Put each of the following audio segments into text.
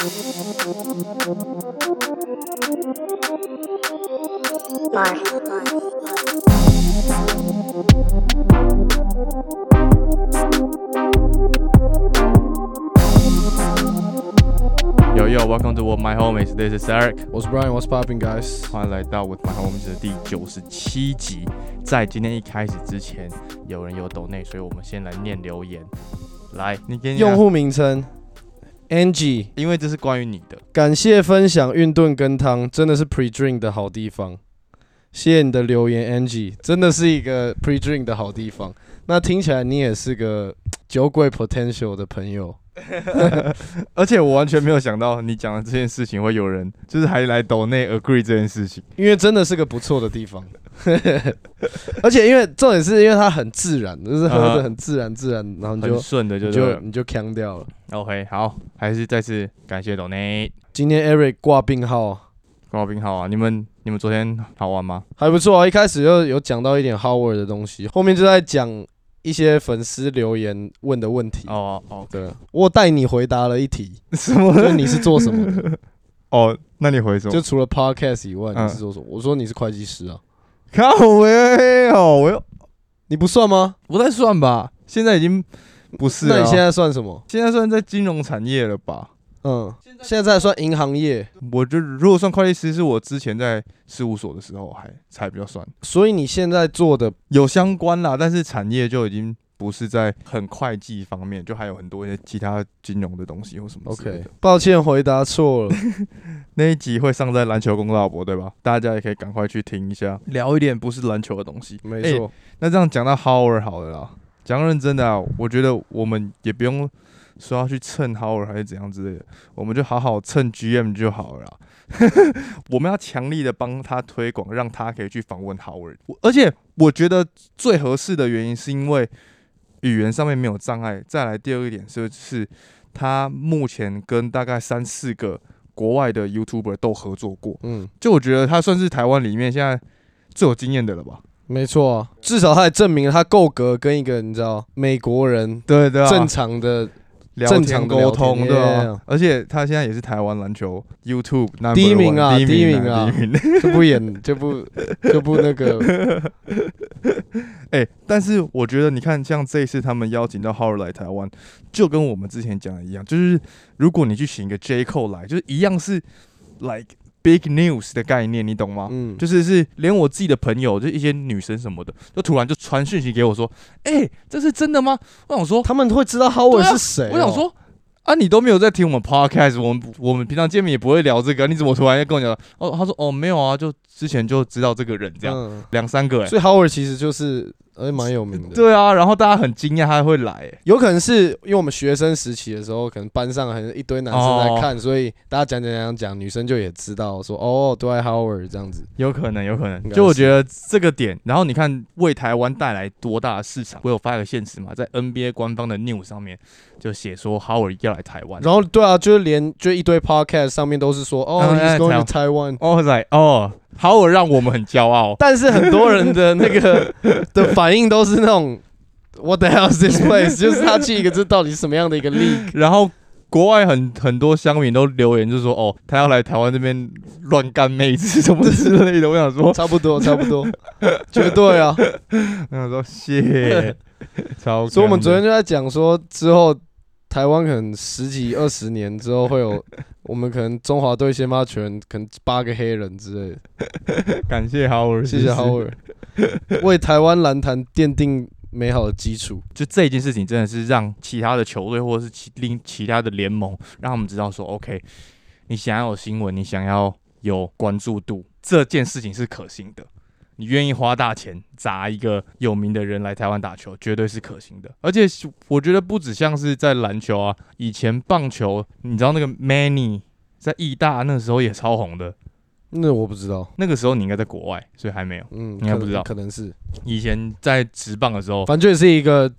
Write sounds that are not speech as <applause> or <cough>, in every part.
Yo yo, welcome to With My Homies. This is Eric. 我是 Brian, What's popping, guys？欢迎来到 With My Homies 的第九十七集。在今天一开始之前，有人有抖内，所以我们先来念留言。来，你给你用，户名称 Angie，因为这是关于你的。感谢分享运动跟汤，真的是 pre drink 的好地方。谢谢你的留言，Angie，真的是一个 pre drink 的好地方。那听起来你也是个酒鬼 potential 的朋友。<laughs> 而且我完全没有想到你讲的这件事情会有人就是还来抖内 agree 这件事情。因为真的是个不错的地方，<laughs> 而且因为重点是因为它很自然，就是喝的很自然自然，然后你就很顺的就你就你就呛掉了。OK，好，还是再次感谢抖内今天 Eric 挂病号挂病号啊！你们你们昨天好玩吗？还不错啊，一开始就有讲到一点 Howard 的东西，后面就在讲一些粉丝留言问的问题。哦哦，对，我带你回答了一题，什么？就是你是做什么的？<laughs> 哦，那你回什么？就除了 Podcast 以外，嗯你是做什么？我说你是会计师啊，靠喂哦，我又你不算吗？不太算吧，现在已经不是了。那你现在算什么？现在算在金融产业了吧？嗯，现在算银行业，我就如果算会计师，是我之前在事务所的时候还才比较算所以你现在做的有相关啦，但是产业就已经不是在很会计方面，就还有很多一些其他金融的东西或什么之类 OK？的。抱歉，回答错了。<laughs> 那一集会上在篮球公道博，对吧？大家也可以赶快去听一下，聊一点不是篮球的东西。没错，那这样讲到 Howard 好了啦，讲认真的啊，我觉得我们也不用说要去蹭 Howard 还是怎样之类的，我们就好好蹭 GM 就好了啦。<laughs> 我们要强力的帮他推广，让他可以去访问 Howard。而且我觉得最合适的原因是因为语言上面没有障碍。再来第二个点就是他目前跟大概三四个国外的 YouTuber 都合作过，嗯，就我觉得他算是台湾里面现在最有经验的了吧。没错啊，至少他也证明了他够格跟一个你知道美国人对对啊，正常的聊正常沟通，对而且他现在也是台湾篮球 YouTube number 第一名啊第一名啊第一名。<laughs> 就不演就不就不那个，<laughs> 哎、但是我觉得你看，像这一次他们邀请到 Howard 来台湾，就跟我们之前讲的一样，就是如果你去请一个 J Cole 来，就是一样是 like big news 的概念，你懂吗？嗯，就是是连我自己的朋友，就一些女生什么的，就突然就传讯息给我说：“哎、这是真的吗？”我想说，他们会知道 Howard 啊是谁哦。我想说，啊，你都没有在听我们 podcast，我们我们平常见面也不会聊这个，你怎么突然要跟我讲？哦，他说哦没有啊，就之前就知道这个人这样，嗯，两三个哎、所以 Howard 其实就是呃蛮有名的。<laughs> 对啊，然后大家很惊讶他会来、欸，有可能是因为我们学生时期的时候，可能班上很一堆男生哦在看，所以大家讲讲讲讲，女生就也知道说哦，对 Howard 这样子。有可能有可能。就我觉得这个点，然后你看为台湾带来多大的市场，我有发一个现实嘛，在 NBA 官方的 news 上面就写说 Howard 要来台湾，然后对啊，就是连就一堆 podcast 上面都是说哦嗯，He's 哎 going 台 to Taiwan。哦，我在哦，Howard 让我们很骄傲，但是很多人的那个 <laughs> 的反应都是那种 What the hell is this place？就是他去一个这到底是什么样的一个 league？然后国外很很多乡民都留言，就说哦，他要来台湾这边乱干妹子什么之类的。我想说，差不多，差不多，绝对啊。<laughs> 我想说谢，<laughs> 超。所以我们昨天就在讲说，之后台湾可能十几二十年之后会有，我们可能中华队先发球员可能八个黑人之类的。<laughs> 感谢 Howard，谢谢 Howard，为台湾篮坛奠定美好的基础。就这件事情真的是让其他的球队或者是其另其他的联盟，让他们知道说，OK，你想要有新闻，你想要有关注度，这件事情是可行的。你愿意花大钱砸一个有名的人来台湾打球，绝对是可行的。而且我觉得不止像是在篮球啊，以前棒球，你知道那个 Manny 在义大那时候也超红的，那我不知道，那个时候你应该在国外，所以还没有。嗯，应该不知道可能是，以前在职棒的时候，反正就是一个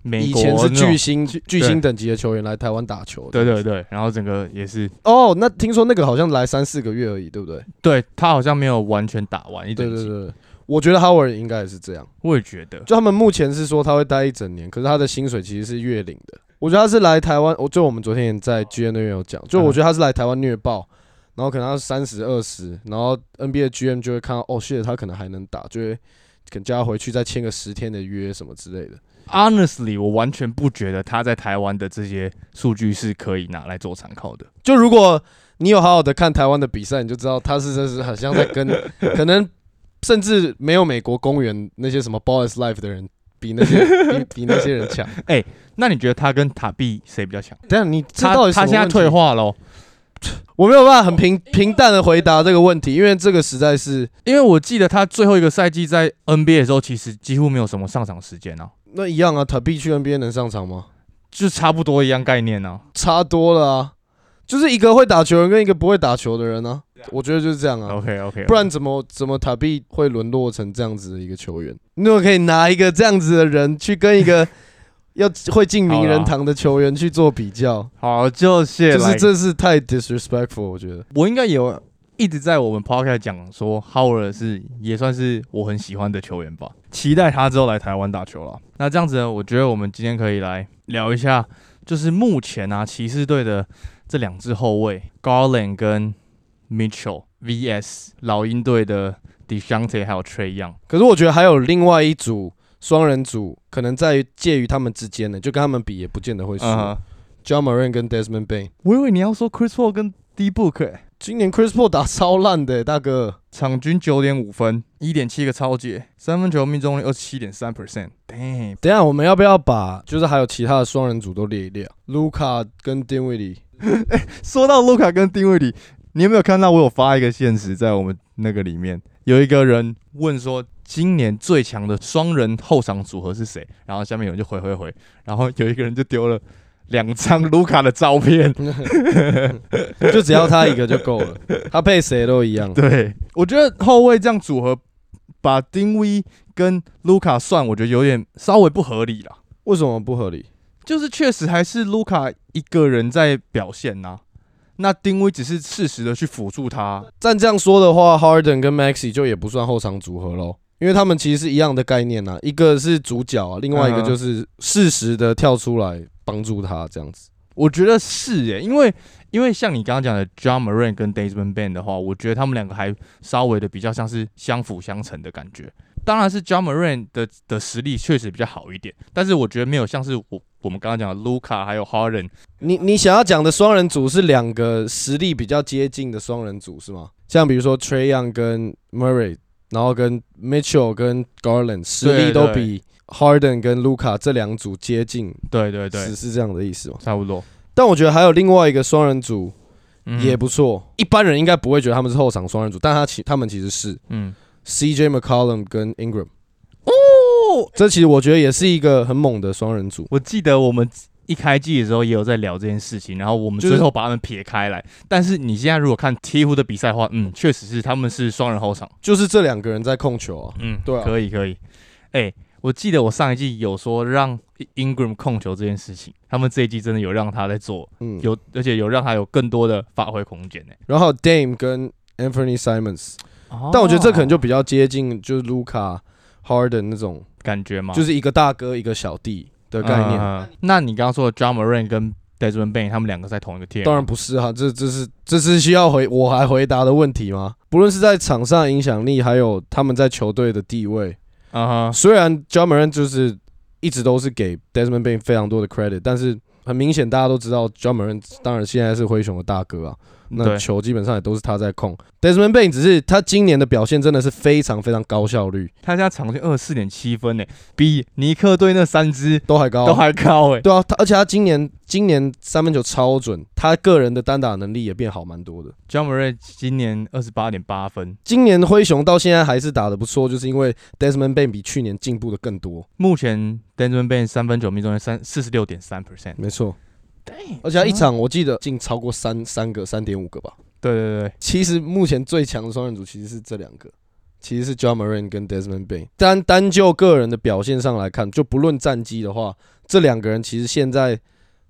美国以前是巨星巨星等级的球员来台湾打球。对对对，然后整个也是，哦，那听说那个好像来三四个月而已，对不对？对他好像没有完全打完一整季，对对对，我觉得 Howard 应该也是这样。我也觉得，就他们目前是说他会待一整年，可是他的薪水其实是月领的。我觉得他是来台湾，我就我们昨天也在 GM 那边有讲，就我觉得他是来台湾虐爆，然后可能他三十二十，然后 NBA GM 就会看到哦，谢他可能还能打，就会可能叫他回去再签个十天的约什么之类的。Honestly，我完全不觉得他在台湾的这些数据是可以拿来做参考的。就如果你有好好的看台湾的比赛，你就知道他是真是好像在跟 <laughs> 可能甚至没有美国公园那些什么 is Life 的人比那些 <laughs> 比比那些人强。<laughs> 哎那你觉得他跟塔比谁比较强？等一下你这他他现在退化喽，我没有办法很平平淡的回答这个问题，因为这个实在是因为我记得他最后一个赛季在 NBA 的时候，其实几乎没有什么上场时间啊，那一样啊。塔比去 NBA 能上场吗？就差不多一样概念啊。差多了啊，就是一个会打球人跟一个不会打球的人啊。我觉得就是这样啊，OK OK，不然怎么怎么塔比会沦落成这样子的一个球员？你怎么可以拿一个这样子的人去跟一个要会进名人堂的球员去做比较？好，就谢就是来这是太 disrespectful，我觉得。我应该有一直在我们 podcast 讲说，Howard 是也算是我很喜欢的球员吧，期待他之后来台湾打球了。那这样子呢，我觉得我们今天可以来聊一下，就是目前啊骑士队的这两支后卫 Garland 跟 Mitchell vs 老鹰队的 Deshante 还有 Trey Young。可是我觉得还有另外一组双人组，可能在于介于他们之间的，就跟他们比也不见得会输。嗯哼，John Moran 跟 Desmond Bain，我以为你要说 Chris Paul 跟 D Book，、欸、今年 Chris Paul 打超烂的、大哥。场均九点五分，一点七个超解，三分球命中率二十七点三 percent。Damn，等一下我们要不要把就是还有其他的双人组都列一列？Luca 跟 Dinwiddie，<laughs> 说到卢卡跟丁威迪，你有没有看到我有发一个现实在我们那个里面，有一个人问说今年最强的双人后场组合是谁？然后下面有人就回回回，然后有一个人就丢了两张卢卡的照片。就只要他一个就够了，他配谁都一样。<laughs> 对，我觉得后卫这样组合，把丁威跟卢卡算，我觉得有点稍微不合理了。为什么不合理？就是确实还是卢卡一个人在表现呐、那丁威只是适时的去辅助他。但这样说的话，Harden 跟 Maxi 就也不算后场组合喽，因为他们其实是一样的概念呐、一个是主角啊，另外一个就是适时的跳出来帮助他这样子。我觉得是耶，因为因为像你刚刚讲的 John Moran 跟 Desmond Bain 的话，我觉得他们两个还稍微的比较像是相辅相成的感觉。当然是 John Moran 的的实力确实比较好一点，但是我觉得没有像是我我们刚刚讲的 Luca 还有 Harden，你你想要讲的双人组是两个实力比较接近的双人组是吗？像比如说 Trey Young 跟 Murray，然后跟 Mitchell 跟 Garland 实力都比 Harden 跟 Luca 这两组接近，对对对。是，是这样的意思吗？差不多，但我觉得还有另外一个双人组嗯也不错，一般人应该不会觉得他们是后场双人组，但他其他们其实是。嗯。CJ McCollum 跟 Ingram，哦，这其实我觉得也是一个很猛的双人组。我记得我们一开季的时候也有在聊这件事情，然后我们最后把他们撇开来。但是你现在如果看鹈鹕的比赛的话，嗯，确实是他们是双人后场。就是这两个人在控球啊，嗯，对啊可以可以。哎、我记得我上一季有说让 Ingram 控球这件事情，他们这一季真的有让他在做，嗯，有而且有让他有更多的发挥空间呢、然后 Dame 跟 Anthony Simons，哦但我觉得这可能就比较接近就是 Luca Harden 那种，感觉吗，就是一个大哥一个小弟的概念。嗯那你刚刚说的 John Moran 跟 Desmond Bain 他们两个在同一个 team，当然不是哈，这这是这是需要回我还回答的问题吗？不论是在场上影响力，还有他们在球队的地位，虽然 John Moran 就是一直都是给 Desmond Bain 非常多的 credit，但是很明显大家都知道 John Moran 当然现在是灰熊的大哥啊，那，球基本上也都是他在控。Desmond Bain 只是他今年的表现真的是非常非常高效率，他家场均二十四点七分呢、比尼克队那三支都还高，都还高哎、对啊，他而且他今年今年三分球超准，他个人的单打能力也变好蛮多的。John Moran 今年二十八点八分，今年灰熊到现在还是打得不错，就是因为 Desmond Bain 比去年进步的更多。目前 Desmond Bain 三分球命中率三四十六点三 percent，没错，而且他一场我记得进超过三三个、三点五个吧。对对对，其实目前最强的双人组其实是这两个，其实是 John Moran 跟 Desmond Bain。单单就个人的表现上来看，就不论战绩的话，这两个人其实现在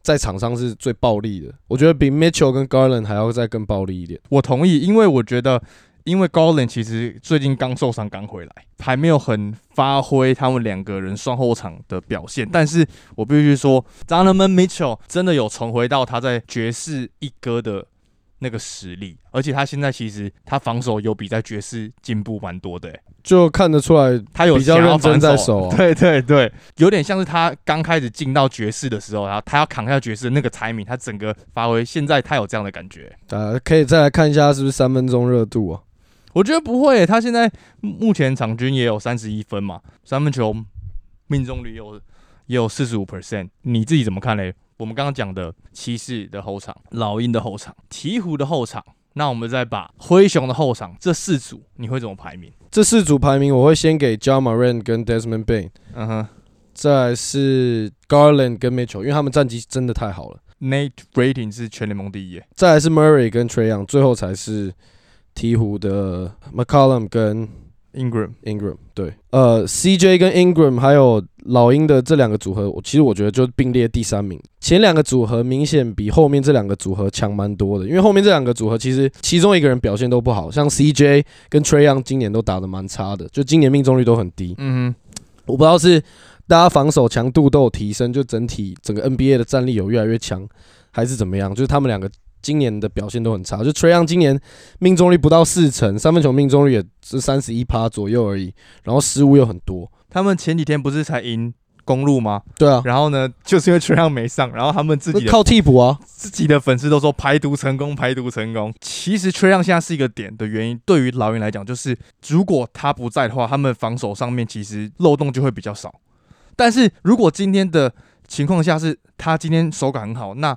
在场上是最暴力的。我觉得比 Mitchell 跟 Garland 还要再更暴力一点。我同意，因为我觉得因为高冷其实最近刚受伤刚回来，还没有很发挥他们两个人双后场的表现。但是我必须说，Donovan Mitchell 真的有重回到他在爵士一哥的那个实力，而且他现在其实他防守有比在爵士进步蛮多的、欸，就看得出来他有比较认真在守啊 <laughs> 对对对，有点像是他刚开始进到爵士的时候，然后他要扛下爵士的那个 timing，他整个发挥，现在他有这样的感觉。呃，可以再来看一下是不是三分钟热度啊？我觉得不会耶，他现在目前场均也有三十一分嘛，三分球命中率也有也有四十五 percent，你自己怎么看嘞？我们刚刚讲的骑士的后场、老鹰的后场、鹈鹕的后场，那我们再把灰熊的后场这四组，你会怎么排名？这四组排名我会先给 John Moran 跟 Desmond Bain，嗯哼再来是 Garland 跟 Mitchell，因为他们战绩真的太好了。，Nate rating 是全联盟第一。再来是 Murray 跟 Trey Young，最后才是鹈鹕的 McCollum 跟 Ingram，Ingram。对，呃，CJ 跟 Ingram 还有老鹰的这两个组合，我其实我觉得就并列第三名。前两个组合明显比后面这两个组合强蛮多的，因为后面这两个组合其实其中一个人表现都不好，像 CJ 跟 Trey Young 今年都打得蛮差的，就今年命中率都很低。嗯哼，我不知道是大家防守强度都有提升，就整体整个 NBA 的战力有越来越强，还是怎么样？就是他们两个今年的表现都很差。就 Trey Young 今年命中率不到四成，三分球命中率也是三十一趴左右而已，然后失误又很多。他们前几天不是才赢公路吗？对啊，然后呢，就是因为 Trey Young 没上，然后他们自己靠替补啊。自己的粉丝都说排毒成功，排毒成功。其实 Trey Young 现在是一个点的原因，对于老鹰来讲，就是如果他不在的话，他们防守上面其实漏洞就会比较少。但是如果今天的情况下是他今天手感很好，那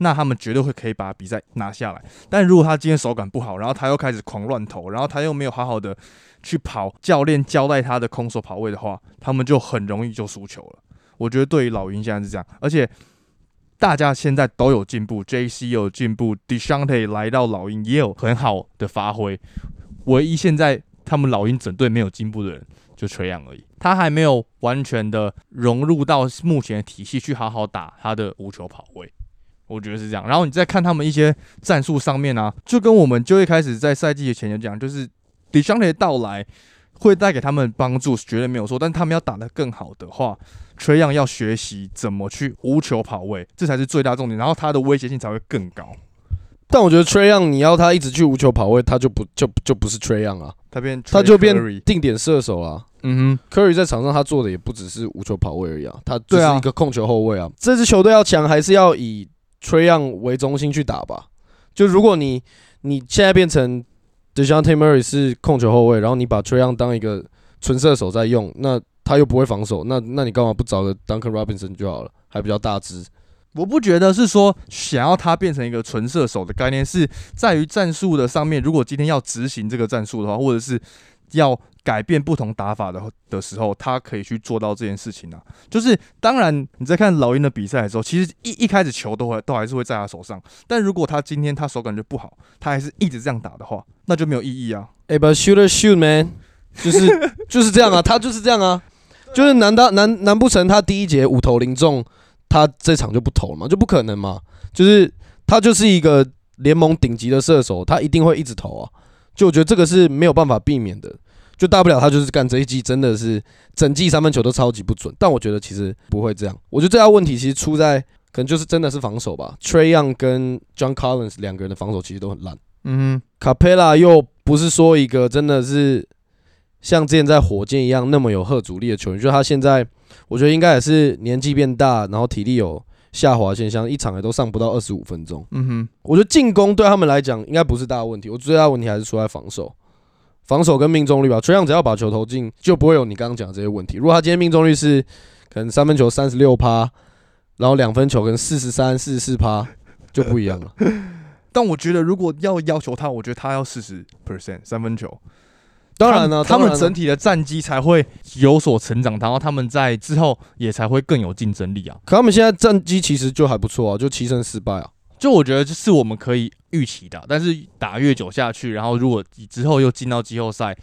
那他们绝对会可以把比赛拿下来。但如果他今天手感不好，然后他又开始狂乱投，然后他又没有好好的去跑教练交代他的空手跑位的话，他们就很容易就输球了。我觉得对于老鹰现在是这样，而且大家现在都有进步，J.C. 有进步 d e s h a n t e 来到老鹰也有很好的发挥。唯一现在他们老鹰整队没有进步的人就垂杨而已，他还没有完全的融入到目前的体系去好好打他的无球跑位。我觉得是这样，然后你再看他们一些战术上面啊，就跟我们就一开始在赛季的前就讲，就是 d e s h a n t e 到来会带给他们帮助，绝对没有错。但他们要打得更好的话，崔样要学习怎么去无球跑位，这才是最大重点。然后他的威胁性才会更高。但我觉得 Trey Young 你要他一直去无球跑位，他就不就就不是 Trey Young 啊，他变他就变定点射手啊。嗯哼，Curry 在场上他做的也不只是无球跑位而已啊，他只对啊是一个控球后卫啊。这支球队要强，还是要以 Trey Young 为中心去打吧。就如果你你现在变成 Dejounte Murray 是控球后卫，然后你把 Trey Young 当一个纯射手在用，那他又不会防守，那那你干嘛不找个 Duncan Robinson 就好了，还比较大只。我不觉得是说想要他变成一个纯射手的概念，是在于战术的上面。如果今天要执行这个战术的话，或者是要改变不同打法的的时候，他可以去做到这件事情啊。就是当然你在看老鹰的比赛的时候，其实一一开始球都会都还是会在他手上，但如果他今天他手感就不好，他还是一直这样打的话，那就没有意义啊。哎、b u t shooter shoot man，就是 <laughs> 就是这样啊，他就是这样啊，就是难道难难不成他第一节五投零中，他这场就不投了吗？就不可能嘛，就是他就是一个联盟顶级的射手，他一定会一直投啊。就我觉得这个是没有办法避免的，就大不了他就是干这一季真的是整季三分球都超级不准，但我觉得其实不会这样。我觉得最大问题其实出在可能就是真的是防守吧，Trey Young 跟 John Collins 两个人的防守其实都很烂。嗯哼，卡佩拉又不是说一个真的是像之前在火箭一样那么有贺阻力的球员，就是他现在我觉得应该也是年纪变大，然后体力有下滑现象，一场也都上不到二十五分钟。嗯哼，我觉得进攻对他们来讲应该不是大问题，我最大问题还是出在防守，防守跟命中率吧。崔样只要把球投进，就不会有你刚刚讲的这些问题。如果他今天命中率是可能三分球三十六趴，然后两分球跟四十三、四十四趴，就不一样了。但我觉得如果要要求他，我觉得他要四十 percent 三分球。当然了，他们整体的战绩才会有所成长，然后他们在之后也才会更有竞争力啊。可他们现在战绩其实就还不错啊，就七胜四败啊。就我觉得这是我们可以预期的，但是打越久下去，然后如果之后又进到季后赛，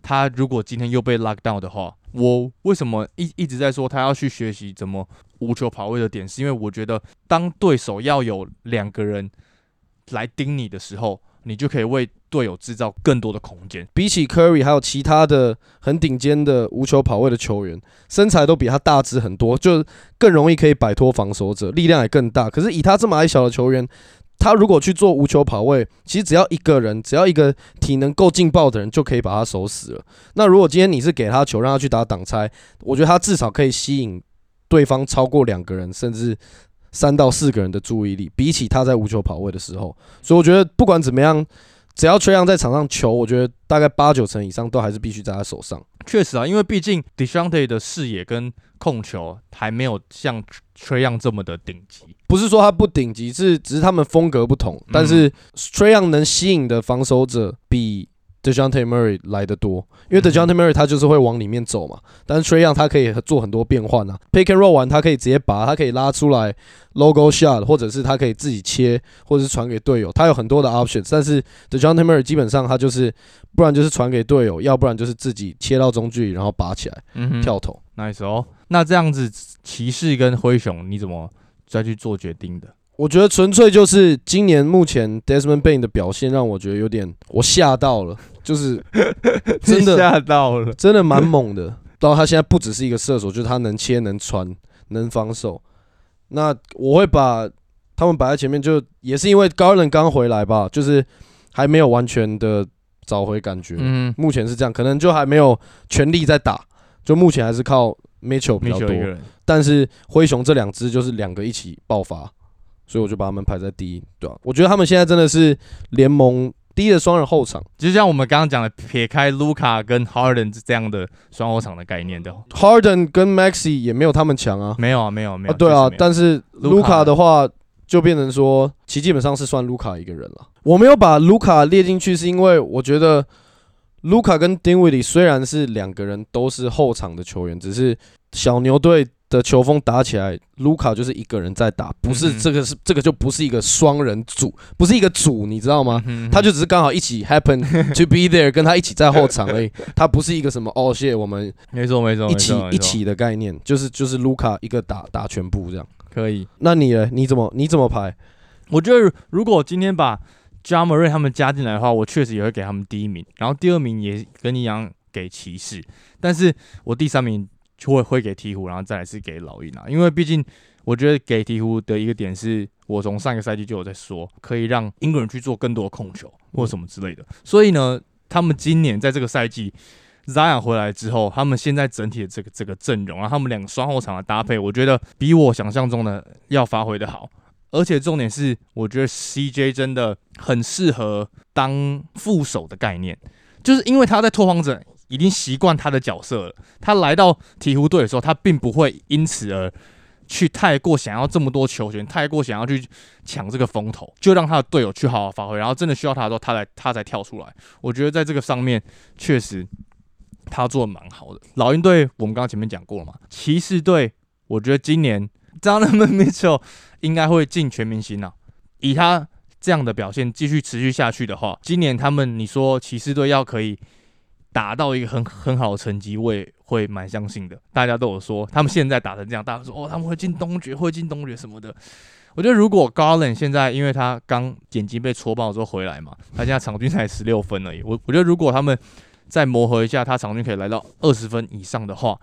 他如果今天又被 lock down 的话，我为什么一一直在说他要去学习怎么无球跑位的点，是因为我觉得当对手要有两个人来盯你的时候，你就可以为队友制造更多的空间。比起 Curry 还有其他的很顶尖的无球跑位的球员，身材都比他大只很多，就更容易可以摆脱防守者，力量也更大。可是以他这么矮小的球员，他如果去做无球跑位，其实只要一个人，只要一个体能够劲爆的人，就可以把他守死了。那如果今天你是给他球，让他去打挡拆，我觉得他至少可以吸引对方超过两个人，甚至三到四个人的注意力。比起他在无球跑位的时候，所以我觉得不管怎么样，只要崔杨在场上球，我觉得大概八九成以上都还是必须在他手上。确实啊，因为毕竟 Deshante 的视野跟控球还没有像 Trey Young 这么的顶级。不是说他不顶级，是只是他们风格不同。但是 Trey Young 能吸引的防守者比 Dejounte Murray 来的多，因为 Dejounte Murray 他就是会往里面走嘛。但是 Trey Young 他可以做很多变换啊，Pick and Roll 完他可以直接拔，他可以拉出来 Logo Shot，或者是他可以自己切，或者是传给队友，他有很多的 options。但是 Dejounte Murray 基本上他就是不然就是传给队友，要不然就是自己切到中距离然后拔起来嗯跳投。，nice 哦。那这样子，骑士跟灰熊你怎么再去做决定的？我觉得纯粹就是今年目前 Desmond Bain 的表现让我觉得有点我吓到了，就是 <laughs> 真的吓到了。真的蛮猛的。到他现在不只是一个射手，就是他能切、能传、能防守。那我会把他们摆在前面，就也是因为 Garland 刚回来吧，就是还没有完全的找回感觉。嗯，目前是这样，可能就还没有全力在打，就目前还是靠 Mitchell 比较多。但是灰熊这两支就是两个一起爆发，所以我就把他们排在第一，对吧、我觉得他们现在真的是联盟第一的双人后场就像我们刚刚讲的，撇开卢卡跟 Harden 这样的双后场的概念的，，Harden 跟 Maxi 也没有他们强啊。没有啊，没有，没有。啊，对啊但是卢卡的话就变成说，其实基本上是算卢卡一个人了。我没有把卢卡列进去，是因为我觉得卢卡跟丁威迪虽然是两个人都是后场的球员，只是小牛队的球风打起来，卢卡就是一个人在打，不是这个是这个就不是一个双人组，不是一个组，你知道吗？嗯他就只是刚好一起 happen <laughs> to be there，跟他一起在后场而已。他不是一个什么哦，谢我们没错，没错，一起一起的概念，就是就是卢卡一个打打全部这样。可以。那你呢？你怎么你怎么排？我觉得如果今天把 j a m a r 他们加进来的话，我确实也会给他们第一名，然后第二名也跟你一样给骑士，但是我第三名就会会给鹈鹕，然后再来是给老鹰啊，因为毕竟我觉得给鹈鹕的一个点是我从上个赛季就有在说，可以让英国人去做更多的控球或什么之类的，所以呢，他们今年在这个赛季。Zion 回来之后，他们现在整体的这个这个阵容，然后他们两个双后场的搭配，我觉得比我想象中的要发挥的好。而且重点是，我觉得 CJ 真的很适合当副手的概念，就是因为他在拓荒者已经习惯他的角色了，他来到鹈鹕队的时候，他并不会因此而去太过想要这么多球权，太过想要去抢这个风头，就让他的队友去好好发挥，然后真的需要他的时候，他来他才跳出来。我觉得在这个上面确实他做的蛮好的。老鹰队我们刚刚前面讲过了嘛，骑士队我觉得今年 Donovan Mitchell 应该会进全明星啊。以他这样的表现继续持续下去的话，今年他们你说骑士队要可以达到一个很很好的成绩，我也会蛮相信的。大家都有说他们现在打成这样，大家说哦他们会进东决，会进东决什么的。我觉得如果 Garland 现在因为他刚眼睛被戳爆之后回来嘛，他现在场均才十六分而已。我我觉得如果他们再磨合一下，他场均可以来到二十分以上的话，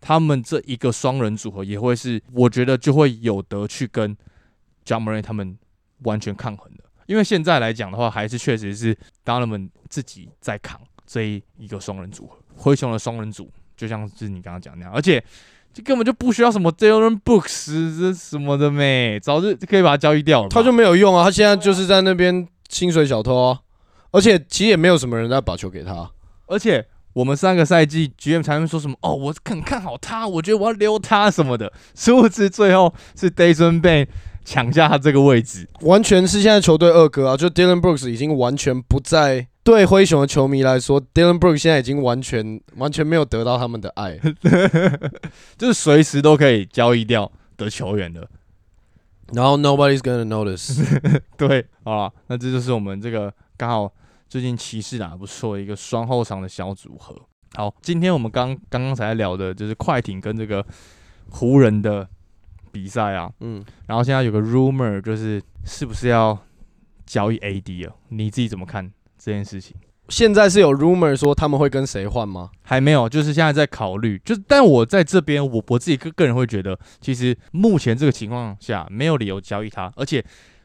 他们这一个双人组合也会是，我觉得就会有得去跟 j a m a r 他们完全抗衡的。因为现在来讲的话，还是确实是 Donovan 自己在扛这一一个双人组合，灰熊的双人组就像是你刚刚讲那样，而且这根本就不需要什么 Dylan Brooks 这什么的咩，早就可以把他交易掉了吧。他就没有用啊，他现在就是在那边薪水小偷啊，而且其实也没有什么人在把球给他。而且我们上个赛季 GM 才会说什么哦，我很看好他，我觉得我要留他什么的，殊不知最后是 Dayson Bay 抢下他这个位置。完全是现在球队二哥啊，就 Dylan Brooks 已经完全不在。对灰熊的球迷来说，Dylan Brooks 现在已经完全完全没有得到他们的爱。<laughs> 就是随时都可以交易掉的球员的。然后 Nobody's gonna notice。<laughs> 对，好了，那这就是我们这个刚好最近骑士打得不错的一个双后场的小组合。好，今天我们刚刚刚才聊的就是快艇跟这个湖人的比赛啊，嗯，然后现在有个 rumor 就是是不是要交易 AD 了，你自己怎么看这件事情？现在是有 rumor 说他们会跟谁换吗？还没有，就是现在在考虑。就是，但我在这边，我我自己个个人会觉得，其实目前这个情况下没有理由交易他，而且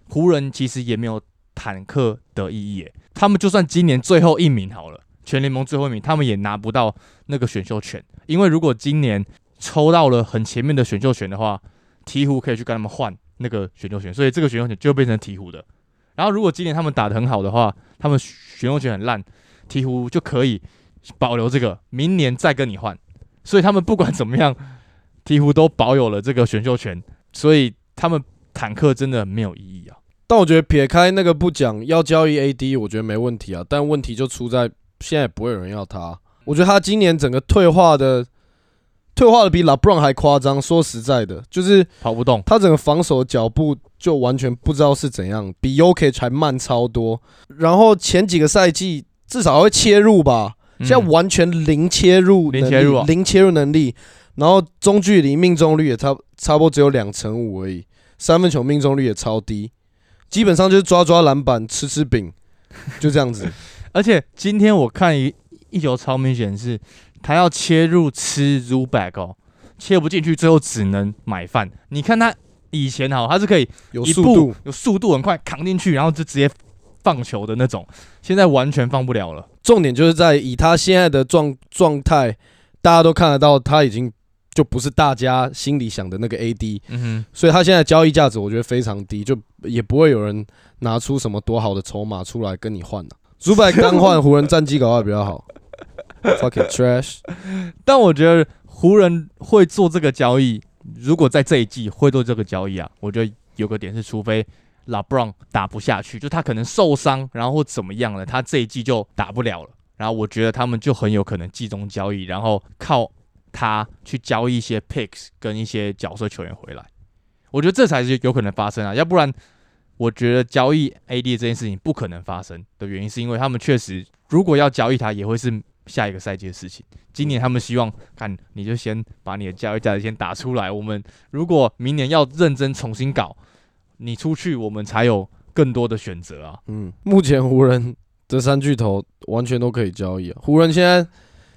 湖人其实也没有坦克的意义。他们就算今年最后一名好了，全联盟最后一名，他们也拿不到那个选秀权，因为如果今年抽到了很前面的选秀权的话，鹈鹕可以去跟他们换那个选秀权，所以这个选秀权就变成鹈鹕的。然后如果今年他们打得很好的话，他们选秀权很烂，鹈鹕就可以保留这个，明年再跟你换。所以他们不管怎么样，鹈鹕都保有了这个选秀权，所以他们坦克真的没有意义啊。但我觉得撇开那个不讲，要交易 AD，我觉得没问题啊。但问题就出在现在不会有人要他。我觉得他今年整个退化的。退化的比 LeBron 还夸张。说实在的，就是跑不动，他整个防守脚步就完全不知道是怎样，比 UK 还慢超多。然后前几个赛季至少会切入吧，现在完全零切入，零切入，零切入能力。然后中距离命中率也差差不多只有两成五而已，三分球命中率也超低，基本上就是抓抓篮板，吃吃饼，就这样子。<laughs> 而且今天我看一一球超明显是。他要切入吃 Zuback 哦，切不进去，最后只能买饭。你看他以前哈，他是可以有速度，有速度很快扛进去，然后就直接放球的那种。现在完全放不了了。重点就是在以他现在的状状态，大家都看得到他已经就不是大家心里想的那个 AD。嗯哼，所以他现在交易价值我觉得非常低，就也不会有人拿出什么多好的筹码出来跟你换的。Zuback 刚换 <laughs> 湖人战绩搞得比较好。Fucking trash！<laughs> 但我觉得湖人会做这个交易，如果在这一季会做这个交易啊，我觉得有个点是，除非 LeBron 打不下去，就他可能受伤，然后或怎么样了，他这一季就打不了了。然后我觉得他们就很有可能集中交易，然后靠他去交易一些 picks 跟一些角色球员回来。我觉得这才是有可能发生啊，要不然我觉得交易 AD 这件事情不可能发生的原因，是因为他们确实如果要交易他，也会是。下一个赛季的事情，今年他们希望看你就先把你的交易价值先打出来。我们如果明年要认真重新搞，你出去我们才有更多的选择啊。嗯，目前湖人这三巨头完全都可以交易啊。湖人现在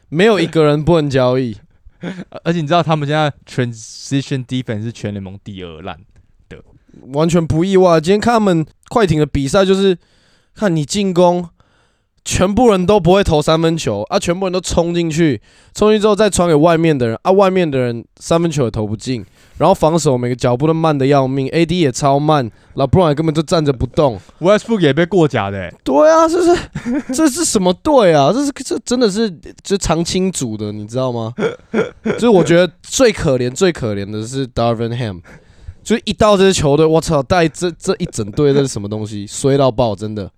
没有一个人不能交易，<laughs> 而且你知道他们现在 transition defense 是全联盟第二烂的，完全不意外。今天看他们快艇的比赛，就是看你进攻。全部人都不会投三分球啊！全部人都冲进去，冲进之后再传给外面的人啊！外面的人三分球也投不进，然后防守每个脚步都慢的要命，AD 也超慢，老布朗根本就站着不动，Westbrook 也被过假的。对啊，这是这是什么队啊？这是这真的是就常青组的，你知道吗？就是我觉得最可怜最可怜的是 Darvin Ham，就一到这支球队，我操，带这这一整队这是什么东西？衰到爆，真的。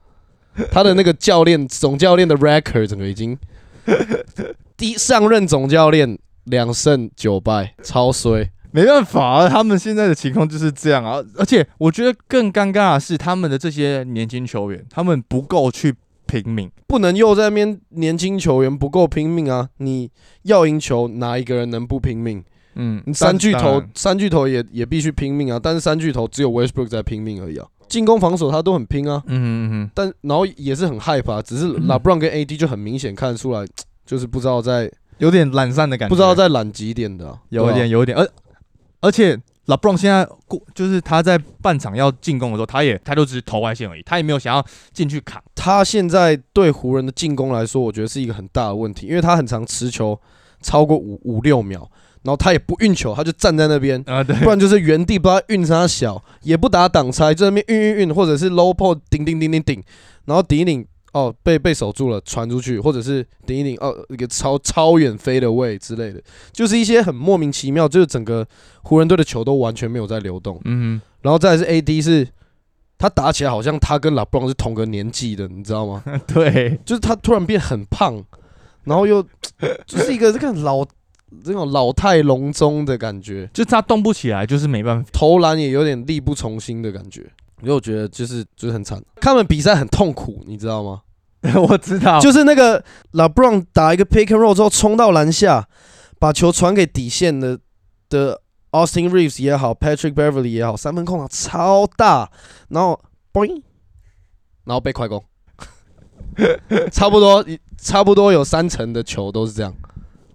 他的那个教练总教练的 record 整个已经 <laughs> 第上任总教练两胜九败，超衰，没办法啊，他们现在的情况就是这样啊。而且我觉得更尴尬的是，他们的这些年轻球员，他们不够去拼命，不能又在那边年轻球员不够拼命啊！你要赢球，哪一个人能不拼命？嗯，三巨头，三巨头也也必须拼命啊！但是三巨头只有 Westbrook 在拼命而已啊。进攻防守他都很拼啊，嗯嗯嗯，但然后也是很害怕，只是 LeBron 跟 AD 就很明显看得出来，<tsk> 就是不知道在有点懒散的感觉，不知道在懒几点的，有一点有一点，而而且 LeBron 现在过就是他在半场要进攻的时候，他也他就只是投外线而已，他也没有想要进去扛。他现在对湖人的进攻来说，我觉得是一个很大的问题，因为他很常持球超过五五六秒。然后他也不运球，他就站在那边啊，对，不然就是原地不知道运啥小，也不打挡拆，在那边运运运，或者是 low p o 顶顶顶顶顶，然后顶一顶哦被被守住了，传出去，或者是顶一顶哦一个超超远飞的位之类的，就是一些很莫名其妙，就是整个湖人队的球都完全没有在流动，嗯，然后再是 AD 是，他打起来好像他跟 LeBron 是同个年纪的，你知道吗？<laughs> 对，就是他突然变很胖，然后又 <tsk> 就是一个这个老。这种老态龙钟的感觉，就他动不起来，就是没办法，投篮也有点力不从心的感觉。因为我觉得就是就是很惨，他们比赛很痛苦，你知道吗？<laughs> 我知道，就是那个老布朗打一个 pick and roll 之后冲到篮下，把球传给底线的的 Austin Reeves 也好，Patrick Beverly 也好，三分空档超大，然后 boing 然后被快攻，<laughs> 差不多差不多有三成的球都是这样，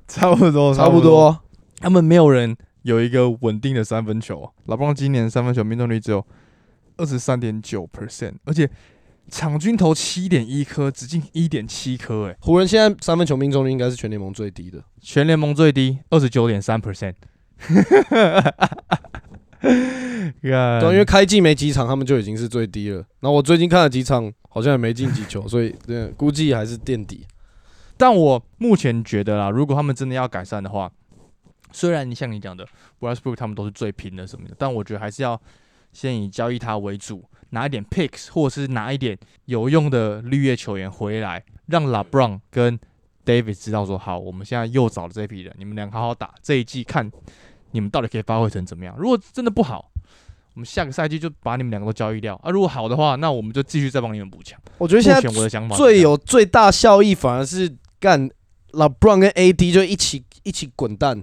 差不多，差不。多。他们没有人有一个稳定的三分球。老布朗今年三分球命中率只有二十三点九 percent，而且场均投七点一颗，只进一点七颗，哎，湖人现在三分球命中率应该是全联盟最低的。全联盟最低二十九点三 percent。<laughs> 对啊，因为开季没几场，他们就已经是最低了。然后我最近看了几场，好像也没进几球，所以对，估计还是垫底。但我目前觉得啦，如果他们真的要改善的话，虽然你像你讲的 Westbrook 他们都是最拼的什么的，但我觉得还是要先以交易他为主，拿一点 picks 或者是拿一点有用的绿叶球员回来，让 LeBron 跟 David 知道说，好，我们现在又找了这批人，你们俩好好打这一季，看你们到底可以发挥成怎么样。如果真的不好，我们下个赛季就把你们两个都交易掉啊。如果好的话，那我们就继续再帮你们补强。我觉得现在我的想法最有最大效益，反而是干 LeBron 跟 AD 就一起一起滚蛋，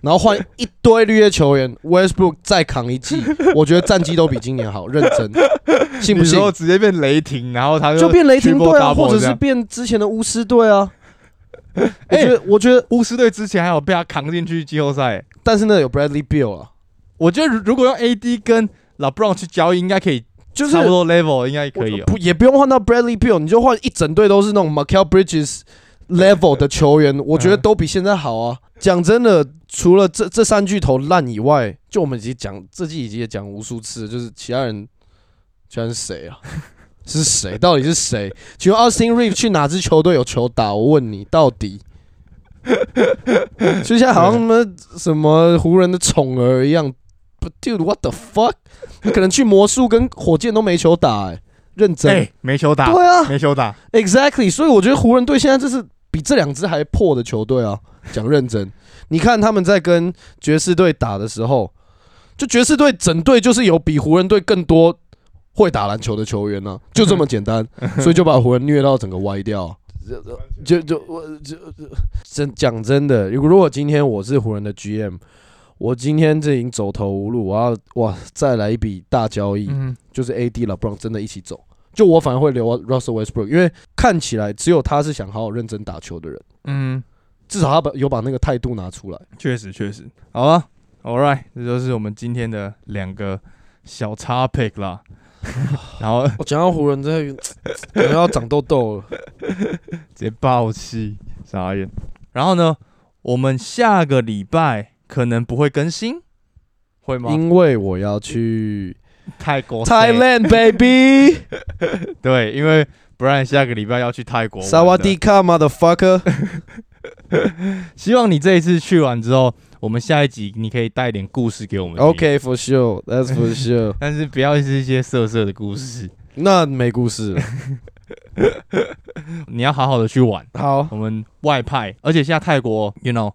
然后换 <laughs> 一堆绿叶球员，Westbrook 再扛一季，<laughs> 我觉得战绩都比今年好，认真，信不信？直接变雷霆，然后他就变雷霆队啊，或者是变之前的巫师队啊。<laughs> 我觉得，我觉得巫师队之前还有被他扛进去季后赛，但是呢，有 Bradley Beal 啊。我觉得如果用 AD 跟 LeBron 去交易，应该可以，就是差不多 level，应该可以。不，也不用换到 Bradley Beal，你就换一整队都是那种 Michael Bridges level 的球员，我觉得都比现在好啊。讲真的，除了这这三巨头烂以外，就我们已经讲这季已经也讲无数次，就是其他人，其他人谁啊？<laughs> 是谁？到底是谁？请问 Austin Reeve 去哪支球队有球打？我问你，到底？<laughs> 就像好像什么什么湖人的宠儿一样。不，Dude，What the fuck？他可能去魔术跟火箭都没球打，哎，认真，没球打，对啊，没球打，Exactly。所以我觉得湖人队现在就是比这两支还破的球队啊。<laughs> 讲认真，你看他们在跟爵士队打的时候，就爵士队整队就是有比湖人队更多。会打篮球的球员呢，<laughs> 就这么简单，<laughs> 所以就把湖人虐到整个歪掉。就就我就真讲真的，如果如果今天我是湖人的 GM，我今天这已经走投无路，我要哇再来一笔大交易，就是 AD 了，不然真的一起走。就我反而会留 Russell Westbrook，因为看起来只有他是想好好认真打球的人。嗯，至少他把有把那个态度拿出来。确实确实，好了，All right，这就是我们今天的两个小 topic 啦。<laughs> 然后我讲到湖人，真的可能要长痘痘了，<laughs> 直接爆气，傻眼。然后呢，我们下个礼拜可能不会更新，会吗？因为我要去泰国，Thailand baby。<laughs> 对，因为不然下个礼拜要去泰国。萨瓦迪卡，motherfucker。<laughs> 希望你这一次去完之后。我们下一集你可以带点故事给我们。OK，for sure，that's for sure。<laughs> 但是不要是一些色色的故事，那没故事。你要好好的去玩。好，我们外派，而且现在泰国，you know，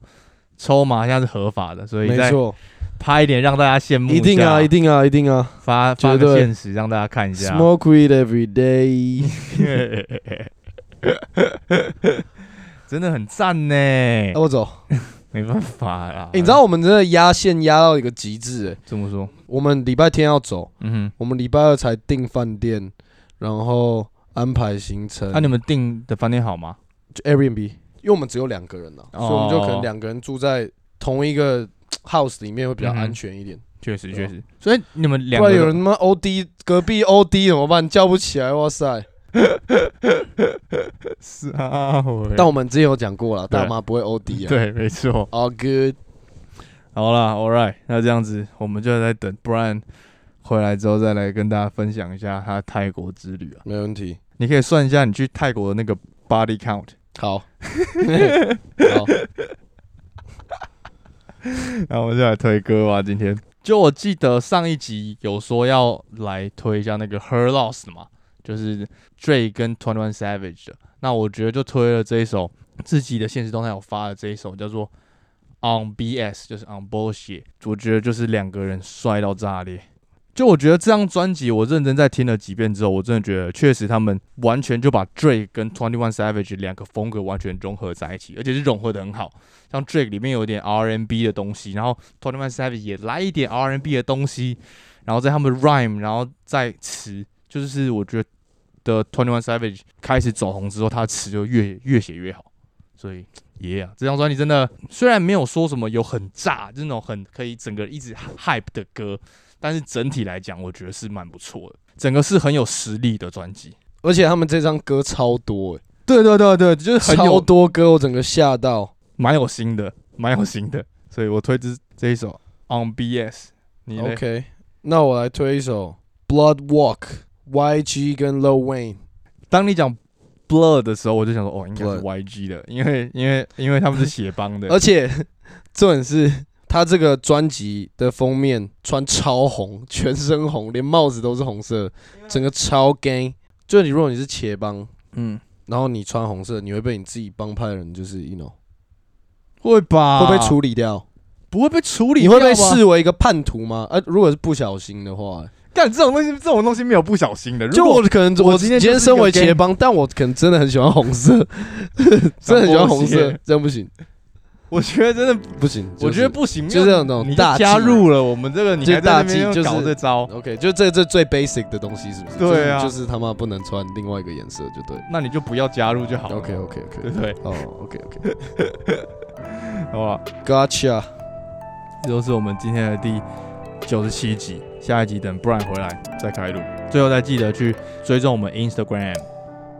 抽麻现在是合法的，所以没错，拍一点让大家羡慕。一定啊，一定啊，一定啊，发发个现实让大家看一下。Smoke weed every day，真的很赞呢。那我走。没办法啦！你知道我们真的压线压到一个极致哎？怎么说？我们礼拜天要走，嗯哼，我们礼拜二才订饭店，然后安排行程。那你们订的饭店好吗？就 Airbnb，因为我们只有两个人呢，所以我们就可能两个人住在同一个 house 里面会比较安全一点。确实，确实。所以你们两个有人他妈 OD 隔壁 OD 怎么办？叫不起来，哇塞！<laughs> 是啊，但我们之前有讲过了，大妈不会 OD 啊。对，没错。All good。好啦，All right，那这样子，我们就在等 Brian 回来之后，再来跟大家分享一下他泰国之旅啊。没问题，你可以算一下你去泰国的那个 body count。好。<laughs> 好。<laughs> 然后我们就来推歌吧。今天，就我记得上一集有说要来推一下那个 Her Loss 嘛。就是 Dre 跟 Twenty One Savage 的，那我觉得就推了这一首自己的现实动态有发的这一首叫做 On BS，就是 On Bullshit，我觉得就是两个人帅到炸裂。就我觉得这张专辑我认真在听了几遍之后，我真的觉得确实他们完全就把 Drake 跟 Twenty One Savage 两个风格完全融合在一起，而且是融合的很好。像 Drake 里面有点 R N B 的东西，然后 Twenty One Savage 也来一点 R N B 的东西，然后在他们 rhyme，然后再词。就是我觉得的 Twenty One Savage 开始走红之后，他的词就越越写越好，所以耶啊，这张专辑真的虽然没有说什么有很炸，就是那种很可以整个一直 hype 的歌，但是整体来讲，我觉得是蛮不错的，整个是很有实力的专辑。而且他们这张歌超多、欸，对对对对，就是很超多歌，我整个吓到。蛮有心的，蛮有心的，所以我推这这一首 On BS。你嘞 OK，那我来推一首 Blood Walk，YG 跟 Lil Wayne。当你讲 Blood 的时候，我就想说，哦，应该是 YG 的，因为因为因为他们是血帮的，而且 <laughs> 重点是他这个专辑的封面穿超红，<laughs> 全身红，连帽子都是红色，整个超 gay。就你如果你是茄帮，嗯，然后你穿红色，你会被你自己帮派的人就是 you know 会吧？会被处理掉，不会被处理你？会被视为一个叛徒吗？呃，如果是不小心的话，干这种东西，这种东西没有不小心的。就如果我可能我我今天今天身为茄帮，但我可能真的很喜欢红色，<laughs> 真的很喜欢红色，这样不行，<laughs> 我觉得真的，不行，我觉得不行，就是没有那种你大加入了我们这个，你就是还在那边大忌就是搞这招，OK，就这这最 basic 的东西是不是？对啊就是就是他妈不能穿另外一个颜色就对。那你就不要加入就好了。OK OK 对 OK，不对？哦 OK OK，Gotcha，<laughs> 好不好？这就是我们今天的第九十七集，下一集等 Brian 回来再开录。最后再记得去追踪我们 Instagram，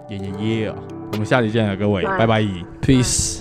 耶耶耶！我们下集见了，各位，拜拜。Peace。